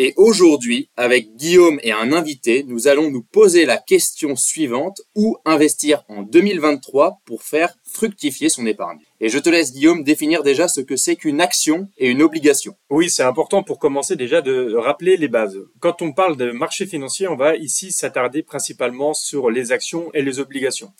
Et aujourd'hui, avec Guillaume et un invité, nous allons nous poser la question suivante, où investir en 2023 pour faire fructifier son épargne? Et je te laisse, Guillaume, définir déjà ce que c'est qu'une action et une obligation. Oui, c'est important pour commencer déjà de rappeler les bases. Quand on parle de marché financier, on va ici s'attarder principalement sur les actions et les obligations.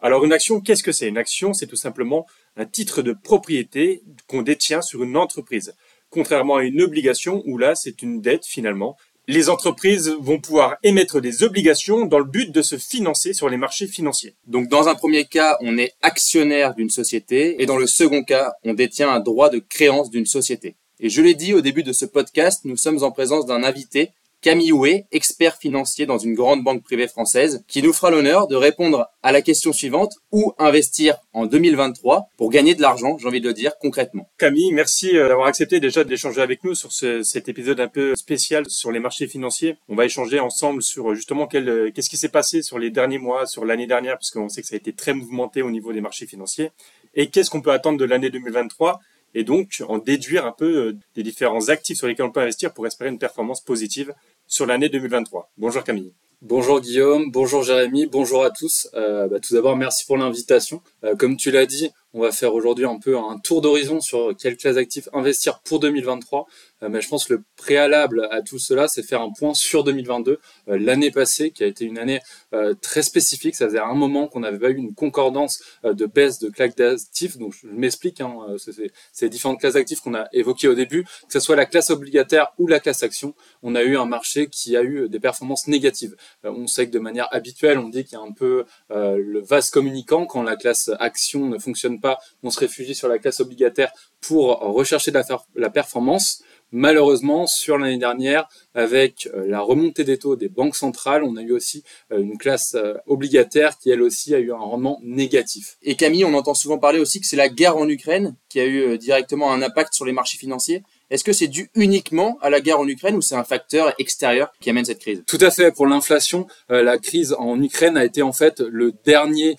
Alors une action, qu'est-ce que c'est? Une action, c'est tout simplement un titre de propriété qu'on détient sur une entreprise contrairement à une obligation où là, c'est une dette finalement. Les entreprises vont pouvoir émettre des obligations dans le but de se financer sur les marchés financiers. Donc dans un premier cas, on est actionnaire d'une société et dans le second cas, on détient un droit de créance d'une société. Et je l'ai dit au début de ce podcast, nous sommes en présence d'un invité Camille Houet, expert financier dans une grande banque privée française, qui nous fera l'honneur de répondre à la question suivante, où investir en 2023 pour gagner de l'argent, j'ai envie de le dire concrètement? Camille, merci euh, d'avoir accepté déjà d'échanger avec nous sur cet épisode un peu spécial sur les marchés financiers. On va échanger ensemble sur justement euh, qu'est-ce qui s'est passé sur les derniers mois, sur l'année dernière, parce qu'on sait que ça a été très mouvementé au niveau des marchés financiers, et qu'est-ce qu'on peut attendre de l'année 2023 et donc en déduire un peu euh, des différents actifs sur lesquels on peut investir pour espérer une performance positive sur l'année 2023. Bonjour Camille. Bonjour Guillaume, bonjour Jérémy, bonjour à tous. Euh, bah, tout d'abord, merci pour l'invitation. Euh, comme tu l'as dit, on va faire aujourd'hui un peu un tour d'horizon sur quelle classe d'actifs investir pour 2023. Euh, mais je pense que le préalable à tout cela, c'est faire un point sur 2022, euh, l'année passée, qui a été une année euh, très spécifique. Ça faisait un moment qu'on n'avait pas eu une concordance de baisse de classes d'actifs. Donc je m'explique, hein, c'est ces différentes classes d'actifs qu'on a évoquées au début, que ce soit la classe obligataire ou la classe action, on a eu un marché qui a eu des performances négatives. on sait que de manière habituelle, on dit qu'il y a un peu le vase communicant quand la classe action ne fonctionne pas, on se réfugie sur la classe obligataire pour rechercher la performance. Malheureusement, sur l'année dernière, avec euh, la remontée des taux des banques centrales, on a eu aussi euh, une classe euh, obligataire qui, elle aussi, a eu un rendement négatif. Et Camille, on entend souvent parler aussi que c'est la guerre en Ukraine qui a eu directement un impact sur les marchés financiers. Est-ce que c'est dû uniquement à la guerre en Ukraine ou c'est un facteur extérieur qui amène cette crise? Tout à fait. Pour l'inflation, la crise en Ukraine a été en fait le dernier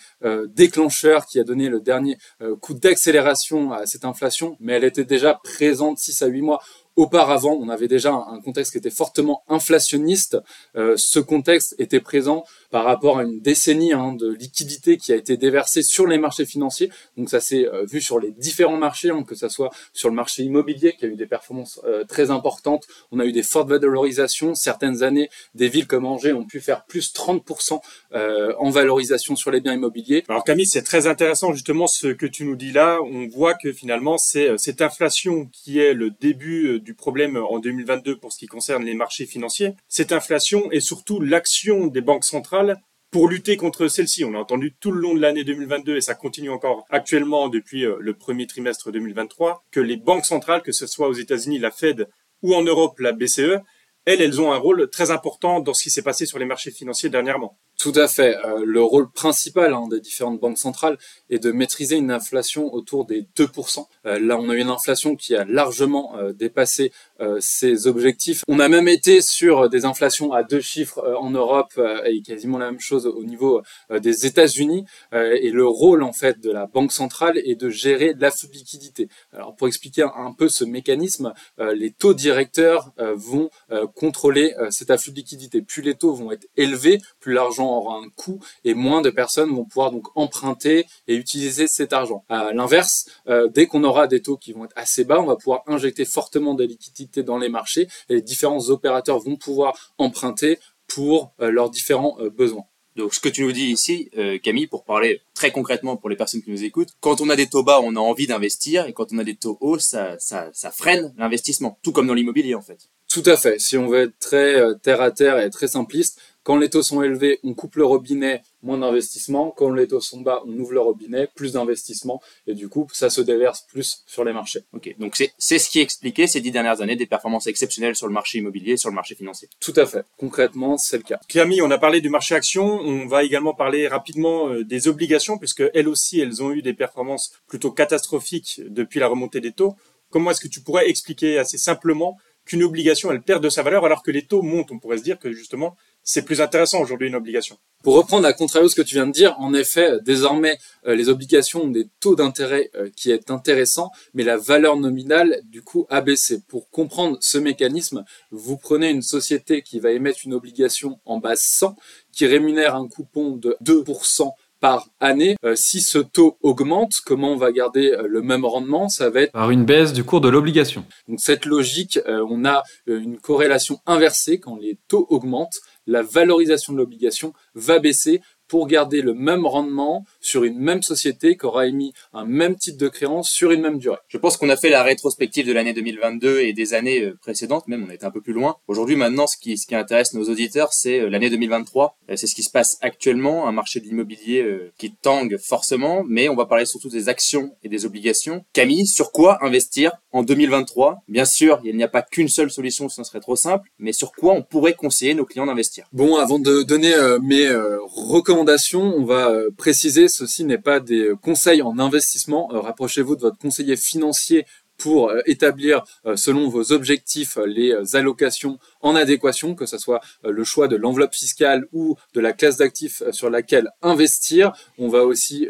déclencheur qui a donné le dernier coup d'accélération à cette inflation, mais elle était déjà présente 6 à 8 mois Auparavant, on avait déjà un contexte qui était fortement inflationniste. Euh, ce contexte était présent par rapport à une décennie hein, de liquidité qui a été déversée sur les marchés financiers. Donc ça s'est euh, vu sur les différents marchés, hein, que ce soit sur le marché immobilier qui a eu des performances euh, très importantes. On a eu des fortes valorisations. Certaines années, des villes comme Angers ont pu faire plus 30% en valorisation sur les biens immobiliers. Alors Camille, c'est très intéressant justement ce que tu nous dis là. On voit que finalement, c'est cette inflation qui est le début du problème en 2022 pour ce qui concerne les marchés financiers, cette inflation et surtout l'action des banques centrales pour lutter contre celle-ci. On a entendu tout le long de l'année 2022 et ça continue encore actuellement depuis euh, le premier trimestre 2023 que les banques centrales, que ce soit aux États-Unis la Fed ou en Europe la BCE, elles, elles ont un rôle très important dans ce qui s'est passé sur les marchés financiers dernièrement. Tout à fait. Euh, le rôle principal hein, des différentes banques centrales est de maîtriser une inflation autour des 2%. Euh, là, on a eu une inflation qui a largement euh, dépassé ses objectifs. On a même été sur des inflations à deux chiffres en Europe et quasiment la même chose au niveau des États-Unis. et le rôle en fait de la banque centrale est de gérer de liquidité. Alors pour expliquer un peu ce mécanisme, les taux directeurs vont contrôler cet afflux de liquidité. Plus les taux vont être élevés, plus l'argent aura un coût et moins de personnes vont pouvoir donc emprunter et utiliser cet argent. À l'inverse, euh, dès qu'on aura des taux qui vont être assez bas, on va pouvoir injecter fortement des liquidités dans les marchés et les différents opérateurs vont pouvoir emprunter pour euh, leurs différents euh, besoins. Donc, ce que tu nous dis ici, Camille, pour parler très concrètement pour les personnes qui nous écoutent, quand on a des taux bas, on a envie d'investir, et quand on a des taux hauts, ça, ça, ça freine l'investissement, tout comme dans l'immobilier en fait. Tout à fait. Si on veut être très terre à terre et très simpliste, Quand les taux sont élevés, on coupe le robinet, moins d'investissement. Quand les taux sont bas, on ouvre le robinet, plus d'investissement. Et du coup, ça se déverse plus sur les marchés. Ok, donc c'est ce qui expliquait ces dix dernières années des performances exceptionnelles sur le marché immobilier et sur le marché financier. Tout à fait. Concrètement, c'est le cas. Camille, on a parlé du marché action. On va également parler rapidement euh, des obligations, puisque elles aussi, elles ont eu des performances plutôt catastrophiques depuis la remontée des taux. Comment est-ce que tu pourrais expliquer assez simplement qu'une obligation, elle perd de sa valeur alors que les taux montent? On pourrait se dire que justement, c'est plus intéressant aujourd'hui une obligation. Pour reprendre à contrario ce que tu viens de dire, en effet, désormais, euh, les obligations ont des taux d'intérêt euh, qui est intéressant, mais la valeur nominale, du coup, a baissé. Pour comprendre ce mécanisme, vous prenez une société qui va émettre une obligation en base 100, qui rémunère un coupon de 2% par année. Euh, si ce taux augmente, comment on va garder euh, le même rendement? Ça va être par une baisse du cours de l'obligation. Donc cette logique, euh, on a une corrélation inversée quand les taux augmentent, la valorisation de l'obligation va baisser pour garder le même rendement sur une même société qui aura émis un même type de créance sur une même durée. Je pense qu'on a fait la rétrospective de l'année 2022 et des années euh, précédentes, même on est un peu plus loin. Aujourd'hui, maintenant, ce qui, ce qui intéresse nos auditeurs, c'est euh, l'année 2023. Euh, c'est ce qui se passe actuellement, un marché de l'immobilier qui tangue forcément, mais on va parler surtout des actions et des obligations. Camille, sur quoi investir en 2023 Bien sûr, il n'y a pas qu'une seule solution, ce serait trop simple, mais sur quoi on pourrait conseiller nos clients d'investir? Bon, avant de donner mes recommandations, on va euh, préciser, ceci n'est pas des euh, conseils en investissement. Euh, rapprochez-vous de votre conseiller financier pour euh, établir euh, selon vos objectifs euh, les allocations en adéquation, que ce soit le choix de l'enveloppe fiscale ou de la classe d'actifs sur laquelle investir. On va aussi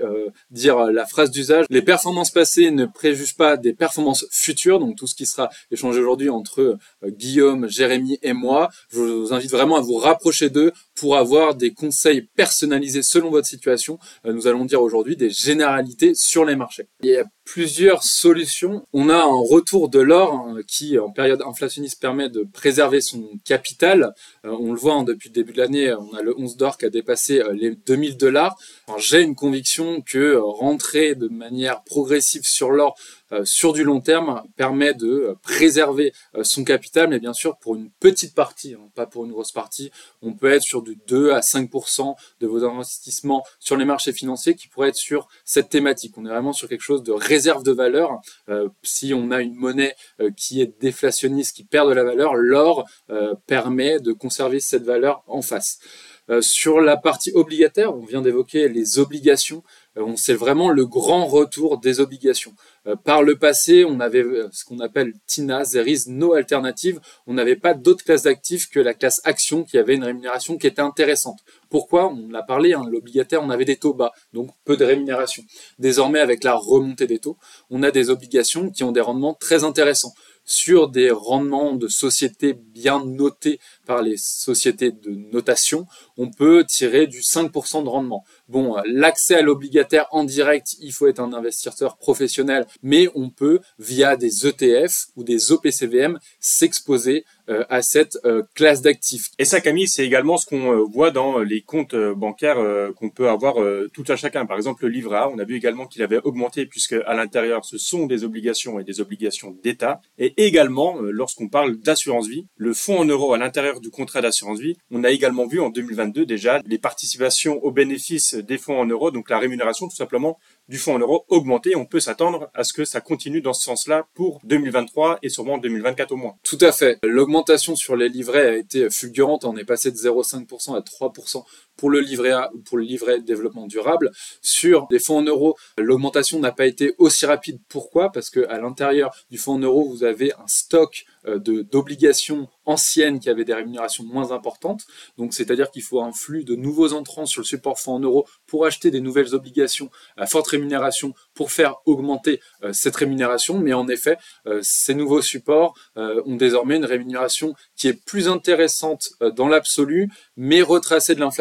dire la phrase d'usage. Les performances passées ne préjugent pas des performances futures, donc tout ce qui sera échangé aujourd'hui entre Guillaume, Jérémy et moi. Je vous invite vraiment à vous rapprocher d'eux pour avoir des conseils personnalisés selon votre situation. Nous allons dire aujourd'hui des généralités sur les marchés. Plusieurs solutions. On a un retour de l'or hein, qui, en période inflationniste, permet de préserver son capital. Euh, on le voit hein, depuis le début de l'année, on a le 11 d'or qui a dépassé euh, les 2000 dollars. J'ai une conviction que euh, rentrer de manière progressive sur l'or sur du long terme permet de euh, préserver euh, son capital, mais bien sûr pour une petite partie, hein, pas pour une grosse partie. On peut être sur du 2 à 5% de vos investissements sur les marchés financiers qui pourraient être sur cette thématique. On est vraiment sur quelque chose de réserve de valeur. si on a une monnaie qui est déflationniste, qui perd de la valeur, l'or permet de conserver cette valeur en face. Sur la partie obligataire, on vient d'évoquer les obligations. Euh, c'est vraiment le grand retour des obligations. Euh, par le passé, on avait euh, ce qu'on appelle TINA, there is no alternative. On n'avait pas d'autre classe d'actifs que la classe action qui avait une rémunération qui était intéressante. Pourquoi? On l'a parlé, hein, l'obligataire, on avait des taux bas, donc peu de rémunération. Désormais, avec la remontée des taux, on a des obligations qui ont des rendements très intéressants sur des rendements de sociétés bien notées par les sociétés de notation, on peut tirer du 5% de rendement. Bon, l'accès à l'obligataire en direct, il faut être un investisseur professionnel, mais on peut, via des ETF ou des OPCVM, s'exposer euh, à cette euh, classe d'actifs. Et ça, Camille, c'est également ce qu'on euh, voit dans les comptes bancaires qu'on peut avoir tout à chacun. Par exemple, le livret A, on a vu également qu'il avait augmenté puisque à l'intérieur, ce sont des obligations et des obligations d'État. Et également, lorsqu'on parle d'assurance vie, le fonds en euros à l'intérieur du contrat d'assurance vie, on a également vu en 2022 déjà les participations aux bénéfices des fonds en euros, donc la rémunération tout simplement du fonds en euros augmenter. On peut s'attendre à ce que ça continue dans ce sens-là pour 2023 et sûrement 2024 au moins. Tout à fait. L'augmentation sur les livrets a été fulgurante. On est passé de 0,5% à 3% pour le livret A ou pour le livret développement durable. Sur des fonds en euros, l'augmentation n'a pas été aussi rapide. Pourquoi? Parce que à l'intérieur du fonds en euros, vous avez un stock euh, d'obligations anciennes qui avaient des rémunérations moins importantes. Donc, c'est-à-dire qu'il faut un flux de nouveaux entrants sur le support fonds en euros pour acheter des nouvelles obligations à forte rémunération pour faire augmenter euh, cette rémunération. Mais en effet, euh, ces nouveaux supports ont désormais une rémunération qui est plus intéressante dans l'absolu, mais retracée de l'inflation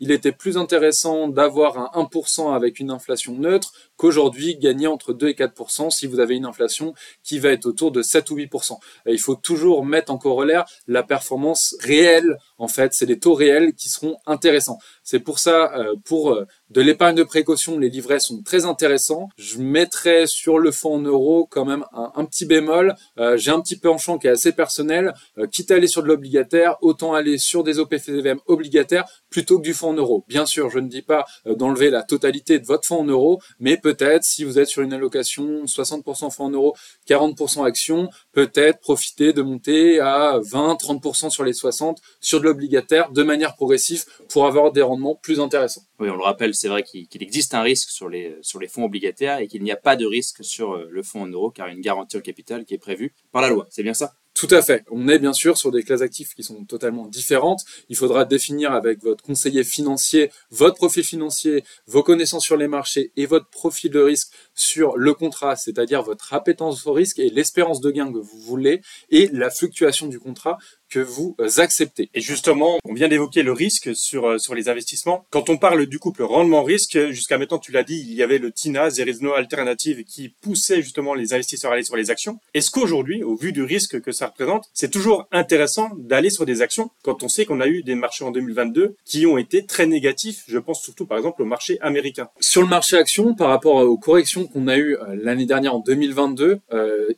il était plus intéressant d'avoir un 1% avec une inflation neutre qu'aujourd'hui gagner entre 2 et 4% si vous avez une inflation qui va être autour de 7 ou 8%. il faut toujours mettre en corollaire la performance réelle. En fait, c'est les taux réels qui seront intéressants. C'est pour ça, euh, pour euh, de l'épargne de précaution, les livrets sont très intéressants. Je mettrais sur le fonds en euros quand même un, petit bémol. Euh, j'ai un petit penchant qui est assez personnel. quitte à aller sur de l'obligataire, autant aller sur des OPCVM obligataires plutôt que du fonds en euros. Bien sûr, je ne dis pas d'enlever la totalité de votre fonds en euros, mais peut-être si vous êtes sur une allocation 60% fonds en euros, 40% actions, peut-être profiter de monter à 20, 30% sur les 60% sur de l'obligataire de manière progressive pour avoir des rendements plus intéressants. Oui, on le rappelle, c'est vrai qu'il existe un risque sur les, sur les fonds obligataires et qu'il n'y a pas de risque sur euh, le fonds en euros car il y a une garantie au capital qui est prévue par la loi. C'est bien ça? Tout à fait. On est bien sûr sur des classes actifs qui sont totalement différentes. Il faudra définir avec votre conseiller financier votre profil financier, vos connaissances sur les marchés et votre profil de risque sur le contrat, c'est-à-dire votre appétence au risque et l'espérance de gain que vous voulez et la fluctuation du contrat que vous euh, acceptez. Et justement, on vient d'évoquer le risque sur euh, sur les investissements. Quand on parle du couple rendement-risque, jusqu'à maintenant, tu l'as dit, il y avait le TINA, There is no alternative, qui poussait justement les investisseurs à aller sur les actions. Est-ce qu'aujourd'hui, au vu du risque que ça représente, c'est toujours intéressant d'aller sur des actions quand on sait qu'on a eu des marchés en 2022 qui ont été très négatifs Je pense surtout par exemple au marché américain. Sur le marché action, par rapport aux corrections qu'on a eues euh, l'année dernière en 2022,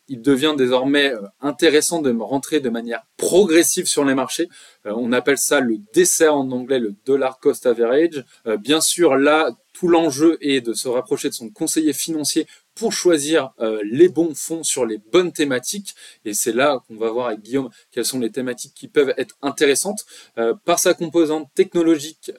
il devient désormais intéressant de rentrer de manière progressive sur les marchés. Euh, on appelle ça le dessert en anglais, le dollar cost average. Euh, bien sûr, là, tout l'enjeu est de se rapprocher de son conseiller financier pour choisir euh, les bons fonds sur les bonnes thématiques. Et c'est là qu'on va voir avec Guillaume quelles sont les thématiques qui peuvent être intéressantes. par sa composante technologique,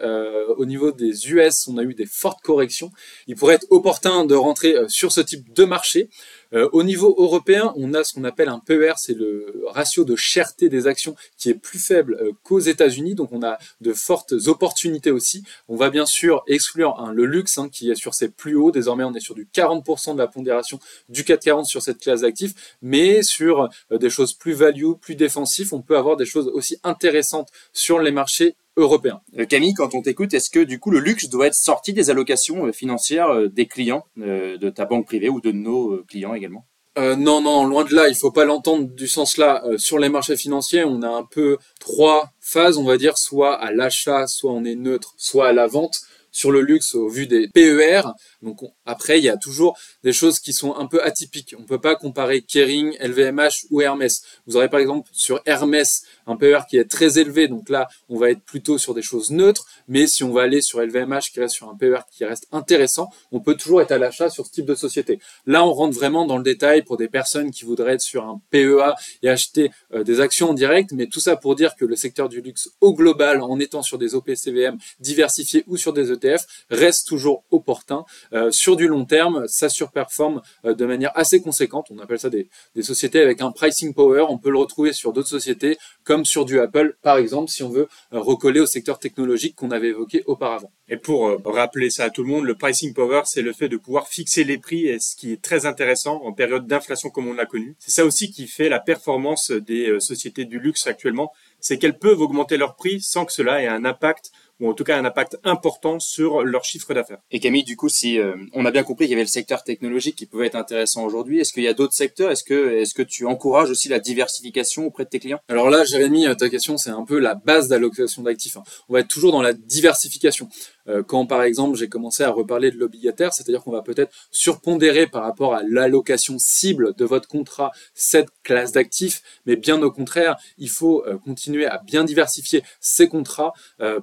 au niveau des US, on a eu des fortes corrections. Il pourrait être opportun de rentrer sur ce type de marché. Euh, au niveau européen, on a ce qu'on appelle un PER, c'est le ratio de cherté des actions qui est plus faible euh, qu'aux États-Unis, donc on a de fortes opportunités aussi. On va bien sûr exclure hein, le luxe hein, qui est sur ses plus hauts. Désormais, on est sur du 40% de la pondération du 440 sur cette classe d'actifs, mais sur euh, des choses plus value, plus défensifs, on peut avoir des choses aussi intéressantes sur les marchés européen. Euh, Camille, quand on t'écoute, est-ce que du coup le luxe doit être sorti des allocations euh, financières euh, des clients de ta banque privée ou de nos clients également? Non, non, loin de là, il faut pas l'entendre du sens là. sur les marchés financiers, on a un peu trois phases, on va dire, soit à l'achat, soit on est neutre, soit à la vente sur le luxe au vu des PER. Donc après, il y a toujours des choses qui sont un peu atypiques. On peut pas comparer Kering, LVMH ou Hermès. Vous aurez par exemple sur Hermès un PER qui est très élevé, donc là, on va être plutôt sur des choses neutres. Mais si on va aller sur LVMH qui reste sur un PER qui reste intéressant, on peut toujours être à l'achat sur ce type de société. Là, on rentre vraiment dans le détail pour des personnes qui voudraient être sur un PEA et acheter euh, des actions en direct. Mais tout ça pour dire que le secteur du luxe au global, en étant sur des OPCVM diversifiés ou sur des ETF, reste toujours opportun. Euh, sur du long terme, ça surperforme euh, de manière assez conséquente. On appelle ça des, des sociétés avec un pricing power. On peut le retrouver sur d'autres sociétés comme sur du Apple, par exemple, si on veut euh, recoller au secteur technologique qu'on avait évoqué auparavant. Et pour rappeler ça à tout le monde, le pricing power, c'est le fait de pouvoir fixer les prix et ce qui est très intéressant en période d'inflation comme on l'a connu. C'est ça aussi qui fait la performance des sociétés du luxe actuellement, c'est qu'elles peuvent augmenter leurs prix sans que cela ait un impact ou en tout cas un impact important sur leur chiffre d'affaires. Et Camille, du coup, si euh, on a bien compris qu'il y avait le secteur technologique qui pouvait être intéressant aujourd'hui, est-ce qu'il y a d'autres secteurs? Est-ce que est-ce que tu encourages aussi la diversification auprès de tes clients? Alors là, Jérémy, ta question, c'est un peu la base d'allocation d'actifs. Hein. On va être toujours dans la diversification. Euh, quand par exemple j'ai commencé à reparler de l'obligataire, c'est-à-dire qu'on va peut-être surpondérer par rapport à l'allocation cible de votre contrat cette classe d'actifs, mais bien au contraire, il faut euh, continuer à bien diversifier ces contrats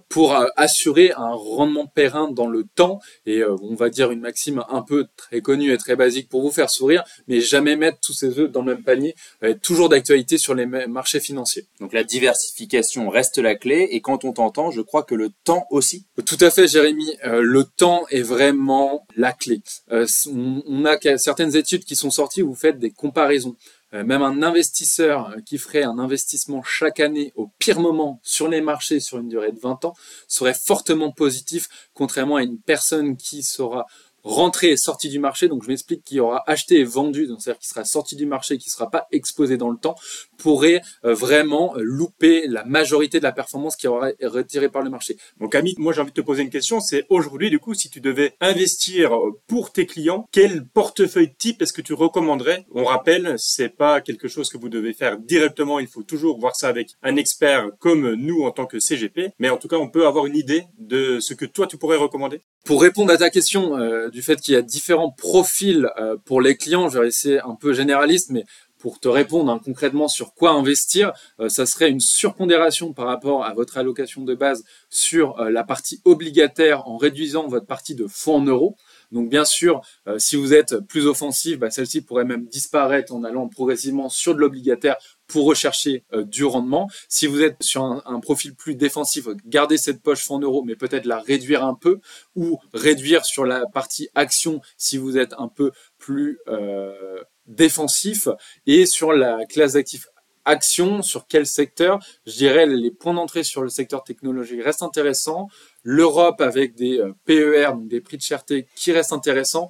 pour assurer un rendement périn dans le temps et euh, on va dire une maxime un peu très connue et très basique pour vous faire sourire, mais jamais mettre tous ses œufs dans le même panier, toujours d'actualité sur les marchés financiers. Donc la diversification reste la clé et quand on t'entend, je crois que le temps aussi. Tout à fait, Jérémy. Euh, le temps est vraiment la clé. Euh, on, a certaines études qui sont sorties où vous faites des comparaisons. Euh, même un investisseur qui ferait un investissement chaque année au pire moment sur les marchés sur une durée de 20 ans serait fortement positif, contrairement à une personne qui sera rentrée et sortie du marché. Donc je m'explique qu'il y aura acheté et vendu, c'est-à-dire qu'il sera sorti du marché, qui sera pas exposé dans le temps, pourrait euh, vraiment euh, louper la majorité de la performance qui aura été retirée par le marché. Donc Amit, moi j'ai envie de te poser une question, c'est aujourd'hui du coup si tu devais investir pour tes clients, quel portefeuille type est-ce que tu recommanderais? On rappelle, c'est pas quelque chose que vous devez faire directement, il faut toujours voir ça avec un expert comme nous en tant que CGP, mais en tout cas on peut avoir une idée de ce que toi tu pourrais recommander? Pour répondre à ta question euh, du fait qu'il y a différents profils pour les clients, je vais essayer un peu généraliste, mais pour te répondre hein, concrètement sur quoi investir, euh, ça serait une surpondération par rapport à votre allocation de base sur euh, la partie obligataire en réduisant votre partie de fonds en euros. Donc bien sûr, euh, si vous êtes plus offensif, bah, celle-ci pourrait même disparaître en allant progressivement sur de l'obligataire pour rechercher du rendement. Si vous êtes sur un, profil plus défensif, gardez cette poche fonds euros, mais peut-être la réduire un peu ou réduire sur la partie action si vous êtes un peu plus défensif et sur la classe d'actifs action, sur quel secteur Je dirais les points d'entrée sur le secteur technologique restent intéressants. L'Europe avec des euh, PER, donc des prix de cherté qui restent intéressants.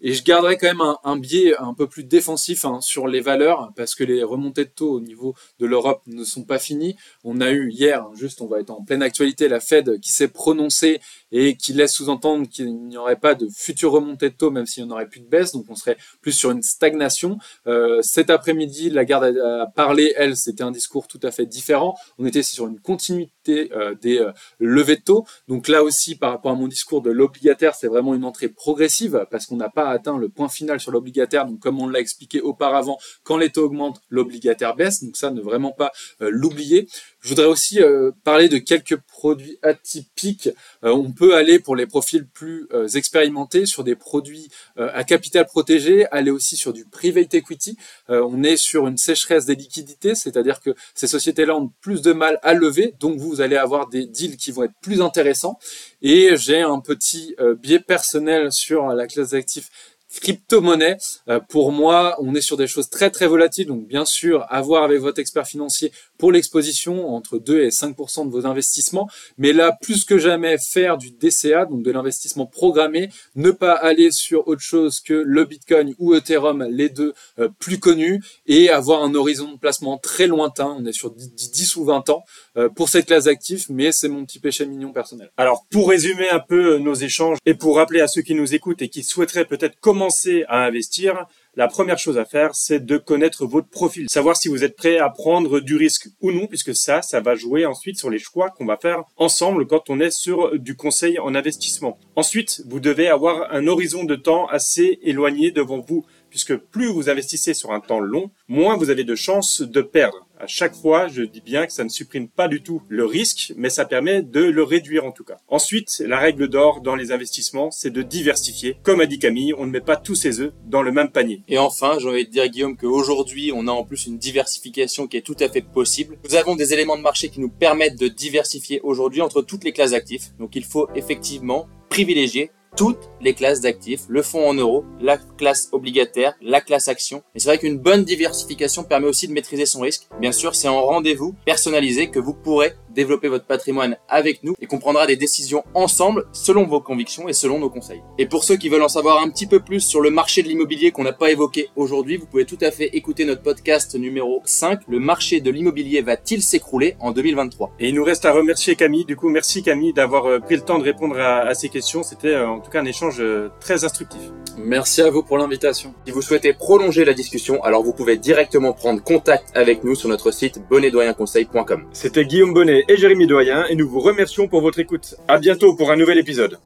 Et je garderai quand même un, biais un peu plus défensif hein, sur les valeurs parce que les remontées de taux au niveau de l'Europe ne sont pas finies. On a eu hier, hein, juste on va être en pleine actualité, la Fed qui s'est prononcée et qui laisse sous-entendre qu'il n'y aurait pas de future remontée de taux même s'il n'y en aurait plus de baisse. Donc on serait plus sur une stagnation. Euh, cet après-midi, la garde a, parlé, elle, c'était un discours tout à fait différent. On était sur une continuité euh, des euh, levées de taux. Donc là aussi, par rapport à mon discours de l'obligataire, c'est vraiment une entrée progressive parce qu'on n'a pas atteint le point final sur l'obligataire. Donc, comme on l'a expliqué auparavant, quand les taux augmentent, l'obligataire baisse. Donc, ça, ne vraiment pas euh, l'oublier. Je voudrais aussi euh, parler de quelques produits atypiques. Euh, on peut aller pour les profils plus expérimentés sur des produits à capital protégé, aller aussi sur du private equity. on est sur une sécheresse des liquidités, c'est-à-dire que ces sociétés-là ont plus de mal à lever, donc vous allez avoir des deals qui vont être plus intéressants. Et j'ai un petit biais personnel sur la classe d'actifs crypto-monnaie, euh, pour moi, on est sur des choses très très volatiles. Donc bien sûr, avoir avec votre expert financier pour l'exposition entre 2 et 5% de vos investissements. Mais là, plus que jamais, faire du DCA, donc de l'investissement programmé, ne pas aller sur autre chose que le Bitcoin ou Ethereum, les deux euh, plus connus, et avoir un horizon de placement très lointain. On est sur 10 ou 20 ans pour cette classe d'actifs, mais c'est mon petit péché mignon personnel. Alors, pour résumer un peu nos échanges et pour rappeler à ceux qui nous écoutent et qui souhaiteraient peut-être commencer à investir, la première chose à faire, c'est de connaître votre profil, savoir si vous êtes prêt à prendre du risque ou non, puisque ça, ça va jouer ensuite sur les choix qu'on va faire ensemble quand on est sur du conseil en investissement. Ensuite, vous devez avoir un horizon de temps assez éloigné devant vous, puisque plus vous investissez sur un temps long, moins vous avez de chances de perdre à chaque fois, je dis bien que ça ne supprime pas du tout le risque, mais ça permet de le réduire en tout cas. Ensuite, la règle d'or dans les investissements, c'est de diversifier. Comme a dit Camille, on ne met pas tous ses œufs dans le même panier. Et enfin, j'ai envie de dire Guillaume qu'aujourd'hui, on a en plus une diversification qui est tout à fait possible. Nous avons des éléments de marché qui nous permettent de diversifier aujourd'hui entre toutes les classes d'actifs. Donc il faut effectivement privilégier toutes les classes d'actifs, le fonds en euros, la classe obligataire, la classe action. Et c'est vrai qu'une bonne diversification permet aussi de maîtriser son risque. Bien sûr, c'est en rendez-vous personnalisé que vous pourrez développer votre patrimoine avec nous et qu'on prendra des décisions ensemble selon vos convictions et selon nos conseils. Et pour ceux qui veulent en savoir un petit peu plus sur le marché de l'immobilier qu'on n'a pas évoqué aujourd'hui, vous pouvez tout à fait écouter notre podcast numéro 5, le marché de l'immobilier va-t-il s'écrouler en 2023 Et il nous reste à remercier Camille. Du coup, merci Camille d'avoir euh, pris le temps de répondre à, ces questions. C'était euh, en tout cas un échange euh, très instructif. Merci à vous pour l'invitation. Si vous souhaitez prolonger la discussion, alors vous pouvez directement prendre contact avec nous sur notre site bonnetdoyenconseil.com. C'était Guillaume Bonnet et Jérémy Doyen et nous vous remercions pour votre écoute. À bientôt pour un nouvel épisode.